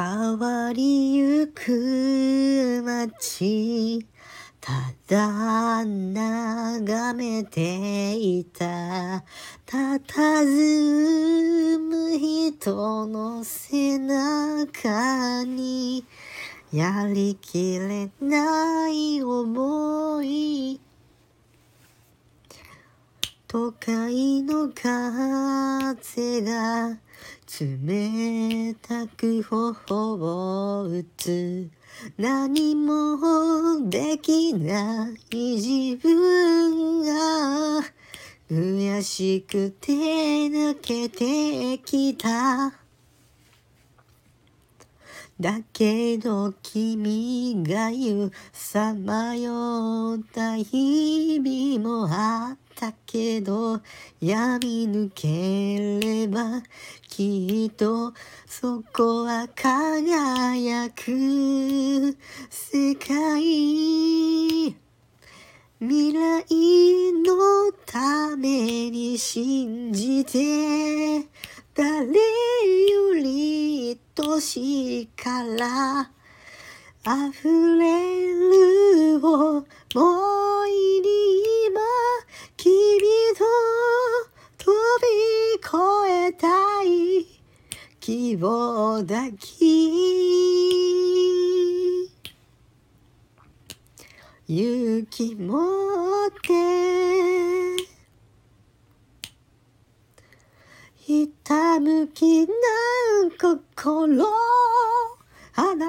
変わりゆく街ただ眺めていたたたずむ人の背中にやりきれない思い。都会の風が冷たく頬を打つ。何もできない自分が悔しくて泣けてきた。だけど君が言うさまよった日々もあったけど闇抜ければきっとそこは輝く世界。未来のために信じて誰より愛しいから溢れる想い希望だき。勇気持って。ひたむきな心。あな